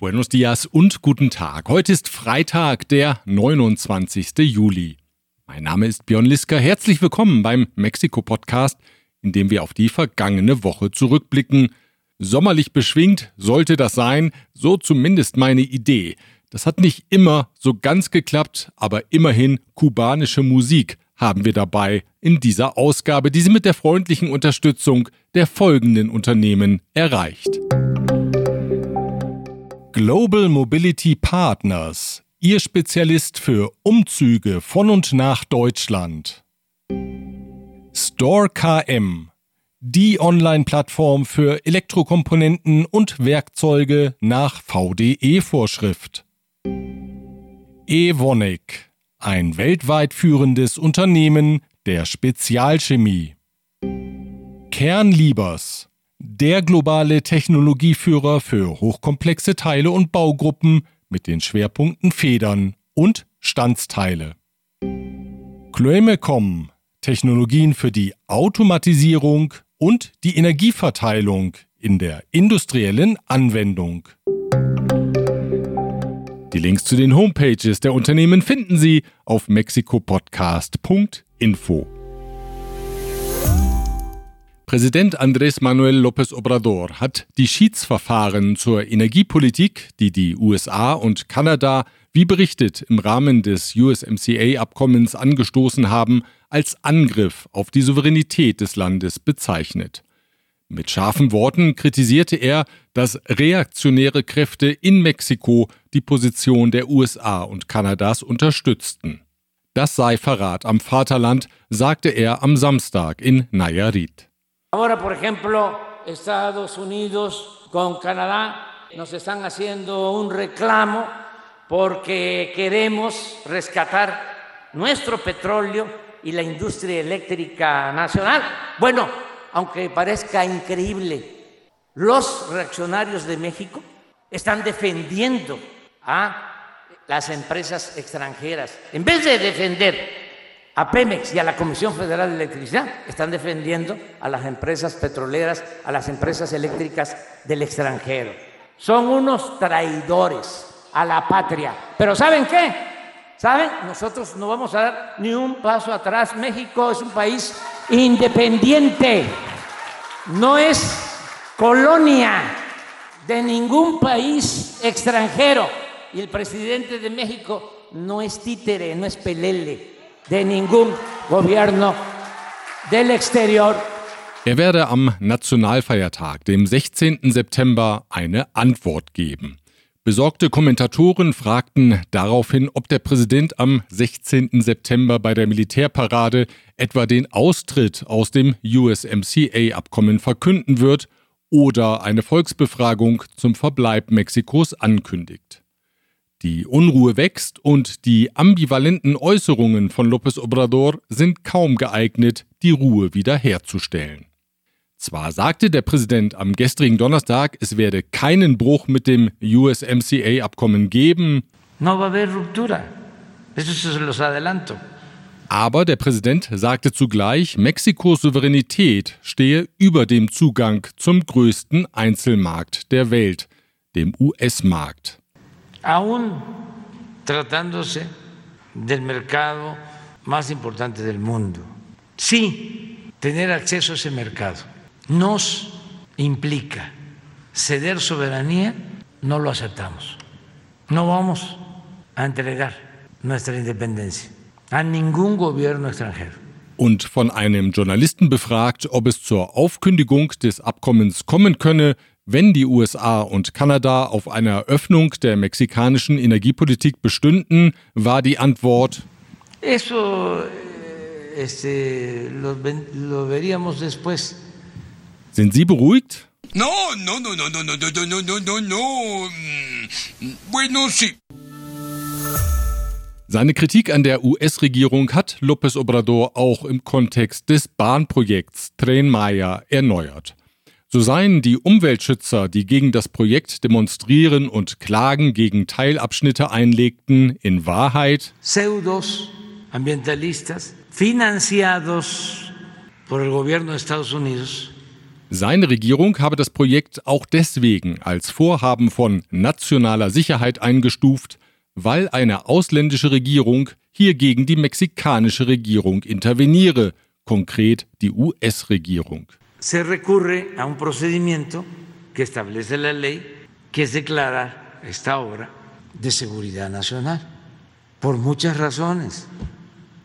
Buenos dias und guten Tag. Heute ist Freitag, der 29. Juli. Mein Name ist Björn Liska. Herzlich willkommen beim Mexiko-Podcast, in dem wir auf die vergangene Woche zurückblicken. Sommerlich beschwingt sollte das sein, so zumindest meine Idee. Das hat nicht immer so ganz geklappt, aber immerhin kubanische Musik haben wir dabei in dieser Ausgabe, die Sie mit der freundlichen Unterstützung der folgenden Unternehmen erreicht. Global Mobility Partners, Ihr Spezialist für Umzüge von und nach Deutschland. Store KM, die Online-Plattform für Elektrokomponenten und Werkzeuge nach VDE-Vorschrift. Evonik, ein weltweit führendes Unternehmen der Spezialchemie. Kernliebers, der globale Technologieführer für hochkomplexe Teile und Baugruppen mit den Schwerpunkten Federn und Standsteile. Chloemecom, Technologien für die Automatisierung und die Energieverteilung in der industriellen Anwendung. Die Links zu den Homepages der Unternehmen finden Sie auf mexikopodcast.info. Präsident Andrés Manuel López Obrador hat die Schiedsverfahren zur Energiepolitik, die die USA und Kanada, wie berichtet, im Rahmen des USMCA-Abkommens angestoßen haben, als Angriff auf die Souveränität des Landes bezeichnet. Mit scharfen Worten kritisierte er, dass reaktionäre Kräfte in Mexiko die Position der USA und Kanadas unterstützten. Das sei Verrat am Vaterland, sagte er am Samstag in Nayarit. Ahora, por ejemplo, Estados Unidos con Canadá nos están haciendo un reclamo porque queremos rescatar nuestro petróleo y la industria eléctrica nacional. Bueno, aunque parezca increíble, los reaccionarios de México están defendiendo a las empresas extranjeras. En vez de defender a Pemex y a la Comisión Federal de Electricidad están defendiendo a las empresas petroleras, a las empresas eléctricas del extranjero. Son unos traidores a la patria. Pero ¿saben qué? ¿Saben? Nosotros no vamos a dar ni un paso atrás. México es un país independiente. No es colonia de ningún país extranjero. Y el presidente de México no es títere, no es pelele de ningún gobierno del exterior. Er werde am Nationalfeiertag, dem 16. September, eine Antwort geben. Besorgte Kommentatoren fragten daraufhin, ob der Präsident am 16. September bei der Militärparade etwa den Austritt aus dem USMCA-Abkommen verkünden wird oder eine Volksbefragung zum Verbleib Mexikos ankündigt. Die Unruhe wächst und die ambivalenten Äußerungen von López Obrador sind kaum geeignet, die Ruhe wiederherzustellen. Zwar sagte der Präsident am gestrigen Donnerstag, es werde keinen Bruch mit dem USMCA-Abkommen geben. No va a haber ruptura. Eso se los adelanto. Aber der Präsident sagte zugleich, Mexikos Souveränität stehe über dem Zugang zum größten Einzelmarkt der Welt, dem US-Markt. Aún tratándose del mercado más importante del mundo. Sí, tener acceso a ese mercado nos implica ceder soberanía, no lo aceptamos. No vamos a entregar nuestra independencia a ningún gobierno extranjero. Und von einem Journalisten befragt, ob es zur Aufkündigung des Abkommens kommen könne, wenn die USA und Kanada auf einer Öffnung der mexikanischen Energiepolitik bestünden, war die Antwort Eso este, lo, lo veríamos después. Sind Sie beruhigt? No, no, no, no, no, no, no, no, no, no, no. Bueno, sí. Seine Kritik an der US-Regierung hat López Obrador auch im Kontext des Bahnprojekts Tren Maya erneuert. So seien die Umweltschützer, die gegen das Projekt demonstrieren und Klagen gegen Teilabschnitte einlegten, in Wahrheit pseudos ambientalistas financiados por el gobierno de Estados Unidos Seine Regierung habe das Projekt auch deswegen als Vorhaben von nationaler Sicherheit eingestuft, weil eine ausländische Regierung hier gegen die mexikanische Regierung interveniere, konkret die US-Regierung. Se recurre a un procedimiento que establece la ley, que es declarar esta obra de seguridad nacional, por muchas razones,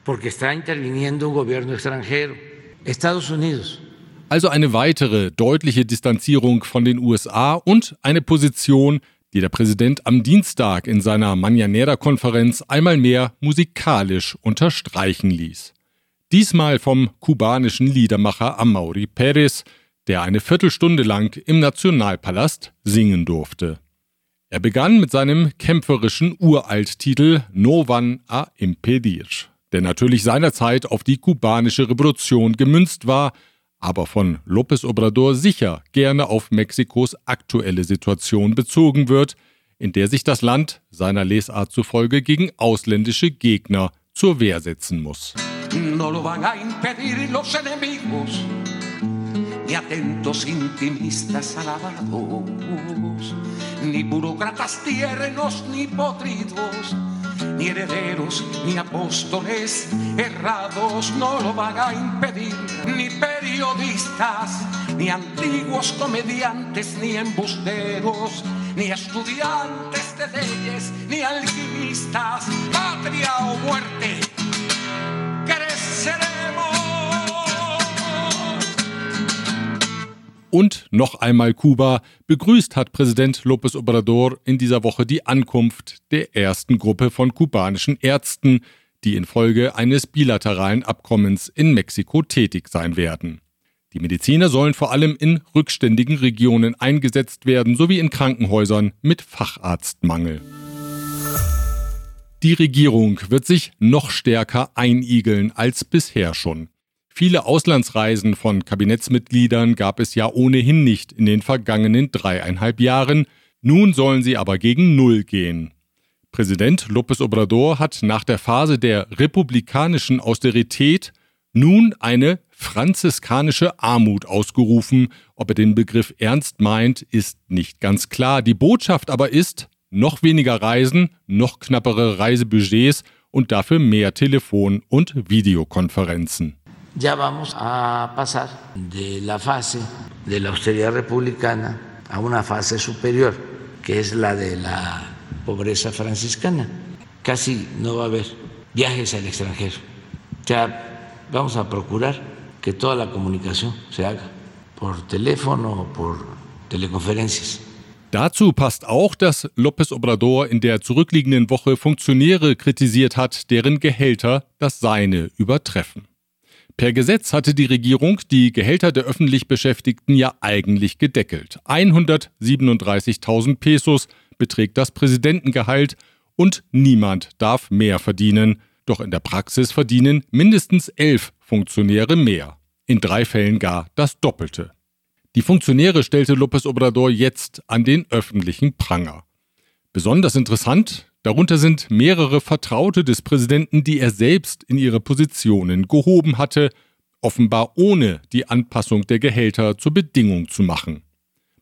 porque está interviniendo un gobierno extranjero, Estados Unidos, also eine weitere deutliche Distanzierung von den USA und eine Position, die der Präsident am Dienstag in seiner Mañanera-Konferenz einmal mehr musikalisch unterstreichen ließ. Diesmal vom kubanischen Liedermacher Amaury Pérez, der eine Viertelstunde lang im Nationalpalast singen durfte. Er begann mit seinem kämpferischen Uralttitel No van a impedir, der natürlich seinerzeit auf die kubanische Revolution gemünzt war – aber von López Obrador sicher gerne auf Mexikos aktuelle Situation bezogen wird, in der sich das Land seiner Lesart zufolge gegen ausländische Gegner zur Wehr setzen muss. No lo van a impedir los enemigos, ni atentos intimistas alabados, ni burócratas tiernos ni podridos ni herederos, ni apóstoles errados no lo van a impedir, ni periodistas, ni antiguos comediantes, ni embusteros, ni estudiantes de leyes, ni alquimistas, patria o muerte. Und noch einmal Kuba. Begrüßt hat Präsident López Obrador in dieser Woche die Ankunft der ersten Gruppe von kubanischen Ärzten, die infolge eines bilateralen Abkommens in Mexiko tätig sein werden. Die Mediziner sollen vor allem in rückständigen Regionen eingesetzt werden sowie in Krankenhäusern mit Facharztmangel. Die Regierung wird sich noch stärker einigeln als bisher schon. Viele Auslandsreisen von Kabinettsmitgliedern gab es ja ohnehin nicht in den vergangenen dreieinhalb Jahren, nun sollen sie aber gegen Null gehen. Präsident López Obrador hat nach der Phase der republikanischen Austerität nun eine franziskanische Armut ausgerufen. Ob er den Begriff ernst meint, ist nicht ganz klar. Die Botschaft aber ist, noch weniger Reisen, noch knappere Reisebudgets und dafür mehr Telefon- und Videokonferenzen. ya vamos a pasar de la fase de la austeridad republicana a una fase superior, que es la de la pobreza franciscana. Casi no va a haber viajes al extranjero. Ya vamos a procurar que toda la comunicación se haga por teléfono o por teleconferencias. Dazu passt auch, dass López Obrador in der zurückliegenden Woche Funktionäre kritisiert hat, deren Gehälter das seine übertreffen. Per Gesetz hatte die Regierung die Gehälter der öffentlich Beschäftigten ja eigentlich gedeckelt. 137.000 Pesos beträgt das Präsidentengehalt und niemand darf mehr verdienen. Doch in der Praxis verdienen mindestens elf Funktionäre mehr. In drei Fällen gar das Doppelte. Die Funktionäre stellte López Obrador jetzt an den öffentlichen Pranger. Besonders interessant, Darunter sind mehrere Vertraute des Präsidenten, die er selbst in ihre Positionen gehoben hatte, offenbar ohne die Anpassung der Gehälter zur Bedingung zu machen.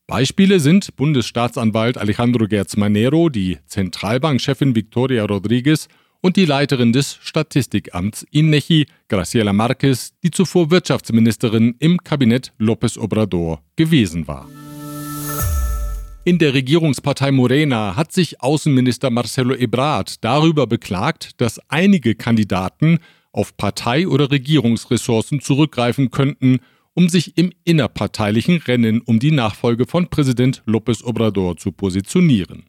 Beispiele sind Bundesstaatsanwalt Alejandro Gertz Manero, die Zentralbankchefin Victoria Rodriguez und die Leiterin des Statistikamts INECHI, Graciela Marquez, die zuvor Wirtschaftsministerin im Kabinett López Obrador gewesen war. In der Regierungspartei Morena hat sich Außenminister Marcelo Ebrard darüber beklagt, dass einige Kandidaten auf Partei- oder Regierungsressourcen zurückgreifen könnten, um sich im innerparteilichen Rennen um die Nachfolge von Präsident López Obrador zu positionieren.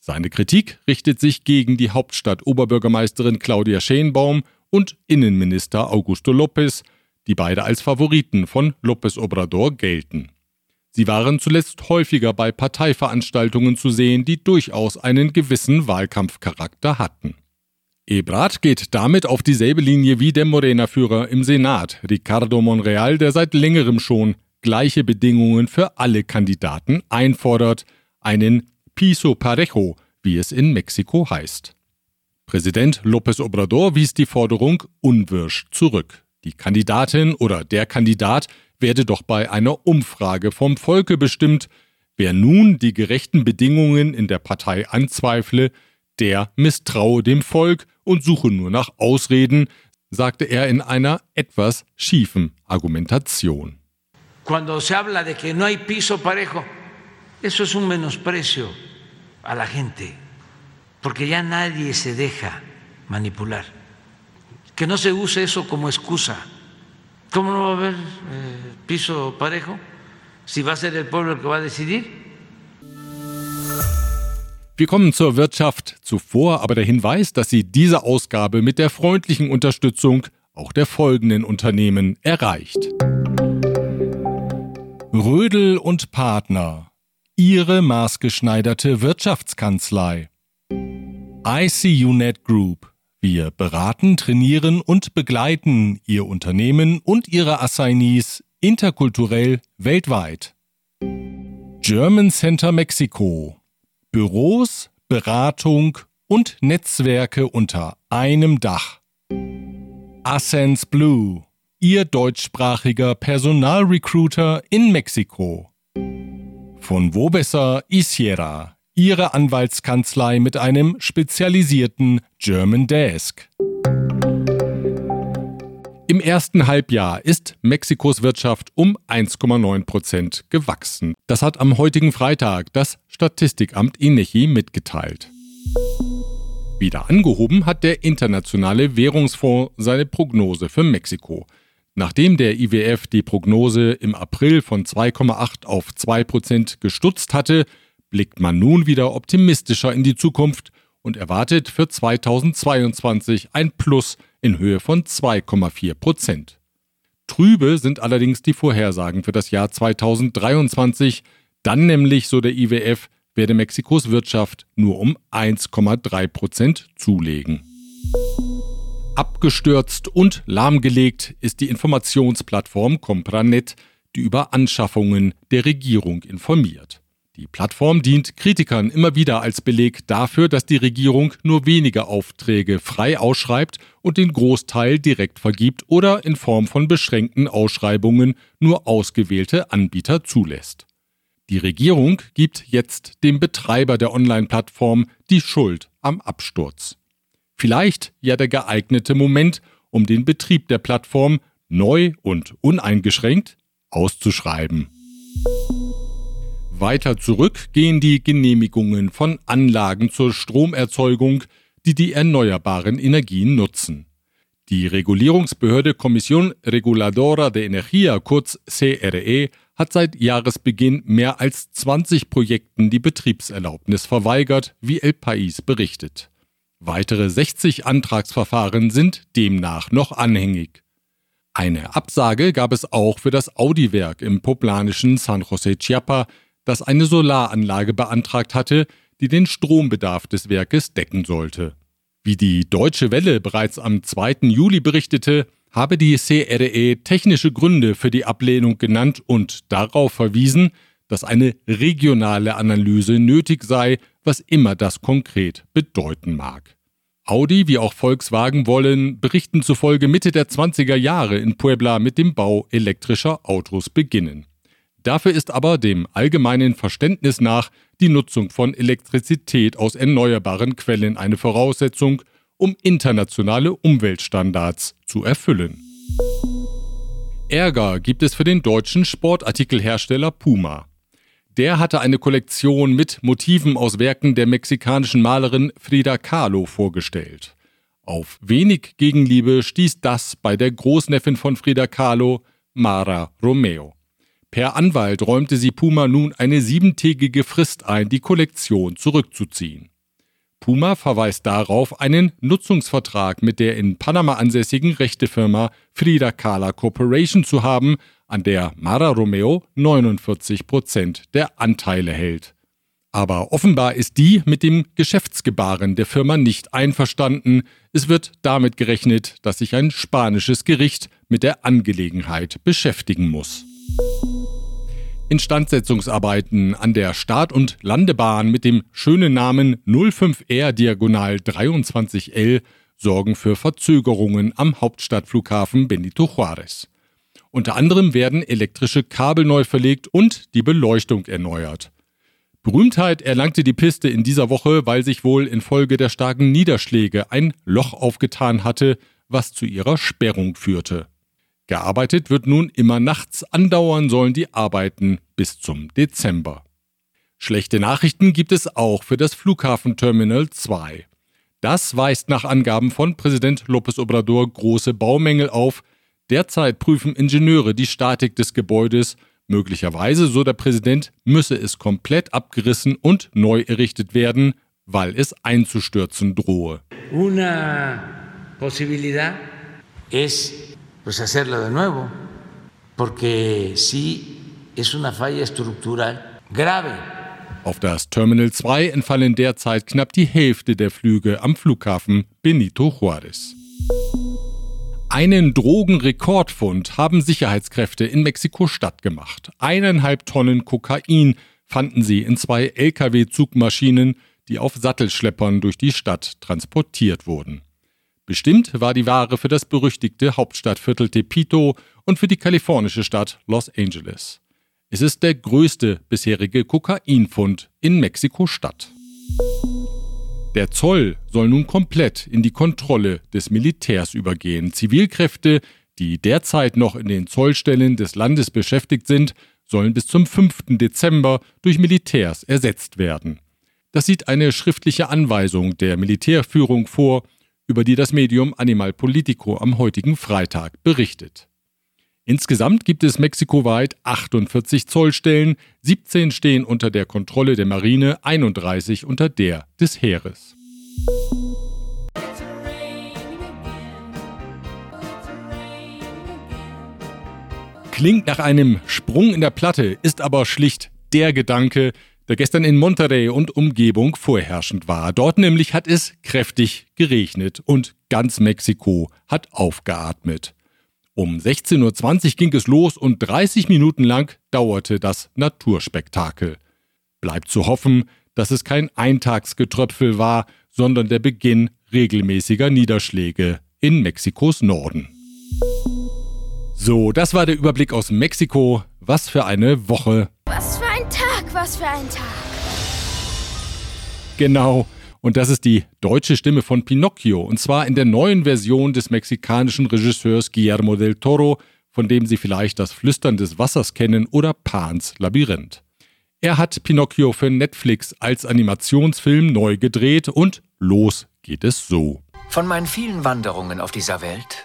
Seine Kritik richtet sich gegen die Hauptstadt-Oberbürgermeisterin Claudia Schenbaum und Innenminister Augusto López, die beide als Favoriten von López Obrador gelten. Sie waren zuletzt häufiger bei Parteiveranstaltungen zu sehen, die durchaus einen gewissen Wahlkampfcharakter hatten. Ebrard geht damit auf dieselbe Linie wie der Morena-Führer im Senat, Ricardo Monreal, der seit längerem schon gleiche Bedingungen für alle Kandidaten einfordert, einen Piso Parejo, wie es in Mexiko heißt. Präsident López Obrador wies die Forderung unwirsch zurück. Die Kandidatin oder der Kandidat werde doch bei einer Umfrage vom Volke bestimmt. Wer nun die gerechten Bedingungen in der Partei anzweifle, der misstraue dem Volk und suche nur nach Ausreden, sagte er in einer etwas schiefen Argumentation. Cuando se habla de que no hay piso parejo, eso es un menosprecio a la gente, porque ya nadie se deja manipular. Que no se use eso como excusa. ¿Cómo no va a haber eh, piso parejo? Si va a ser el pueblo el que va a decidir. Wir kommen zur Wirtschaft. Zuvor aber der Hinweis, dass Sie diese Ausgabe mit der freundlichen Unterstützung auch der folgenden Unternehmen erreicht. Rödel und Partner. Ihre maßgeschneiderte Wirtschaftskanzlei. ICUNet Group. Wir beraten, trainieren und begleiten Ihr Unternehmen und Ihre Assignees interkulturell weltweit. German Center Mexico Büros, Beratung und Netzwerke unter einem Dach. Ascens Blue, Ihr deutschsprachiger Personalrecruiter in Mexiko. Von wo besser Isiera, Ihre Anwaltskanzlei mit einem spezialisierten German Desk. Im ersten Halbjahr ist Mexikos Wirtschaft um 1,9 Prozent gewachsen. Das hat am heutigen Freitag das Statistikamt INECHI mitgeteilt. Wieder angehoben hat der Internationale Währungsfonds seine Prognose für Mexiko. Nachdem der IWF die Prognose im April von 2,8 auf 2 Prozent gestutzt hatte, blickt man nun wieder optimistischer in die Zukunft und erwartet für 2022 ein Plus in Höhe von 2,4 Prozent. Trübe sind allerdings die Vorhersagen für das Jahr 2023. Dann nämlich, so der IWF, werde Mexikos Wirtschaft nur um 1,3 Prozent zulegen. Abgestürzt und lahmgelegt ist die Informationsplattform Compranet, die über Anschaffungen der Regierung informiert. Die Plattform dient Kritikern immer wieder als Beleg dafür, dass die Regierung nur wenige Aufträge frei ausschreibt und den Großteil direkt vergibt oder in Form von beschränkten Ausschreibungen nur ausgewählte Anbieter zulässt. Die Regierung gibt jetzt dem Betreiber der Online-Plattform die Schuld am Absturz. Vielleicht ja der geeignete Moment, um den Betrieb der Plattform neu und uneingeschränkt auszuschreiben. Weiter zurück gehen die Genehmigungen von Anlagen zur Stromerzeugung, die die erneuerbaren Energien nutzen. Die Regulierungsbehörde Kommission Reguladora de Energía, kurz CRE, hat seit Jahresbeginn mehr als 20 Projekten die Betriebserlaubnis verweigert, wie El País berichtet. Weitere 60 Antragsverfahren sind demnach noch anhängig. Eine Absage gab es auch für das Audi-Werk im poblanischen San José Chiapa, das eine Solaranlage beantragt hatte, die den Strombedarf des Werkes decken sollte. Wie die Deutsche Welle bereits am 2. Juli berichtete, habe die CRE technische Gründe für die Ablehnung genannt und darauf verwiesen, dass eine regionale Analyse nötig sei, was immer das konkret bedeuten mag. Audi wie auch Volkswagen wollen Berichten zufolge Mitte der 20er Jahre in Puebla mit dem Bau elektrischer Autos beginnen. Dafür ist aber dem allgemeinen Verständnis nach die Nutzung von Elektrizität aus erneuerbaren Quellen eine Voraussetzung, um internationale Umweltstandards zu erfüllen. Ärger gibt es für den deutschen Sportartikelhersteller Puma. Der hatte eine Kollektion mit Motiven aus Werken der mexikanischen Malerin Frida Kahlo vorgestellt. Auf wenig Gegenliebe stieß das bei der Großneffin von Frida Kahlo, Mara Romeo. Per Anwalt räumte sie Puma nun eine siebentägige Frist ein, die Kollektion zurückzuziehen. Puma verweist darauf, einen Nutzungsvertrag mit der in Panama ansässigen Rechtefirma Frida Kahla Corporation zu haben, an der Mara Romeo 49 Prozent der Anteile hält. Aber offenbar ist die mit dem Geschäftsgebaren der Firma nicht einverstanden. Es wird damit gerechnet, dass sich ein spanisches Gericht mit der Angelegenheit beschäftigen muss. Instandsetzungsarbeiten an der Start- und Landebahn mit dem schönen Namen 05R Diagonal 23L sorgen für Verzögerungen am Hauptstadtflughafen Benito Juárez. Unter anderem werden elektrische Kabel neu verlegt und die Beleuchtung erneuert. Berühmtheit erlangte die Piste in dieser Woche, weil sich wohl infolge der starken Niederschläge ein Loch aufgetan hatte, was zu ihrer Sperrung führte. Gearbeitet wird nun immer nachts, andauern sollen die Arbeiten bis zum Dezember. Schlechte Nachrichten gibt es auch für das Flughafenterminal 2. Das weist nach Angaben von Präsident López Obrador große Baumängel auf. Derzeit prüfen Ingenieure die Statik des Gebäudes. Möglicherweise, so der Präsident, müsse es komplett abgerissen und neu errichtet werden, weil es einzustürzen drohe. Una posibilidad es pues hacerlo de nuevo, porque sí es una falla estructural grave. Auf das Terminal 2 entfallen derzeit knapp die Hälfte der Flüge am Flughafen Benito Juárez. Einen Drogenrekordfund haben Sicherheitskräfte in Mexiko-Stadt gemacht. Eineinhalb Tonnen Kokain fanden sie in zwei Lkw-Zugmaschinen, die auf Sattelschleppern durch die Stadt transportiert wurden. Bestimmt war die Ware für das berüchtigte Hauptstadtviertel Tepito und für die kalifornische Stadt Los Angeles. Es ist der größte bisherige Kokainfund in Mexiko-Stadt. Der Zoll soll nun komplett in die Kontrolle des Militärs übergehen. Zivilkräfte, die derzeit noch in den Zollstellen des Landes beschäftigt sind, sollen bis zum 5. Dezember durch Militärs ersetzt werden. Das sieht eine schriftliche Anweisung der Militärführung vor, über die das Medium Animal Politico am heutigen Freitag berichtet. Insgesamt gibt es mexikoweit 48 Zollstellen, 17 stehen unter der Kontrolle der Marine, 31 unter der des Heeres. Klingt nach einem Sprung in der Platte, ist aber schlicht der Gedanke, der gestern in Monterrey und Umgebung vorherrschend war. Dort nämlich hat es kräftig geregnet und ganz Mexiko hat aufgeatmet. Um 16.20 Uhr ging es los und 30 Minuten lang dauerte das Naturspektakel. Bleibt zu hoffen, dass es kein Eintagsgetröpfel war, sondern der Beginn regelmäßiger Niederschläge in Mexikos Norden. So, das war der Überblick aus Mexiko. Was für eine Woche. Was für ein Tag, was für ein Tag. Genau. Und das ist die deutsche Stimme von Pinocchio. Und zwar in der neuen Version des mexikanischen Regisseurs Guillermo del Toro, von dem Sie vielleicht das Flüstern des Wassers kennen oder Pans Labyrinth. Er hat Pinocchio für Netflix als Animationsfilm neu gedreht und los geht es so. Von meinen vielen Wanderungen auf dieser Welt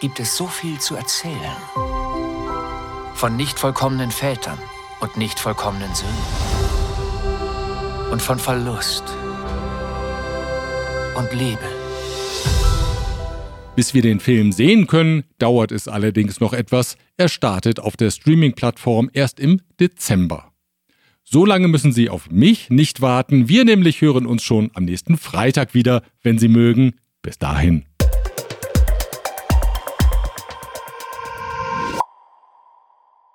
gibt es so viel zu erzählen. Von nicht vollkommenen Vätern und nicht vollkommenen Söhnen und von Verlust und Liebe. Bis wir den Film sehen können, dauert es allerdings noch etwas. Er startet auf der Streaming-Plattform erst im Dezember. So lange müssen Sie auf mich nicht warten. Wir nämlich hören uns schon am nächsten Freitag wieder, wenn Sie mögen. Bis dahin.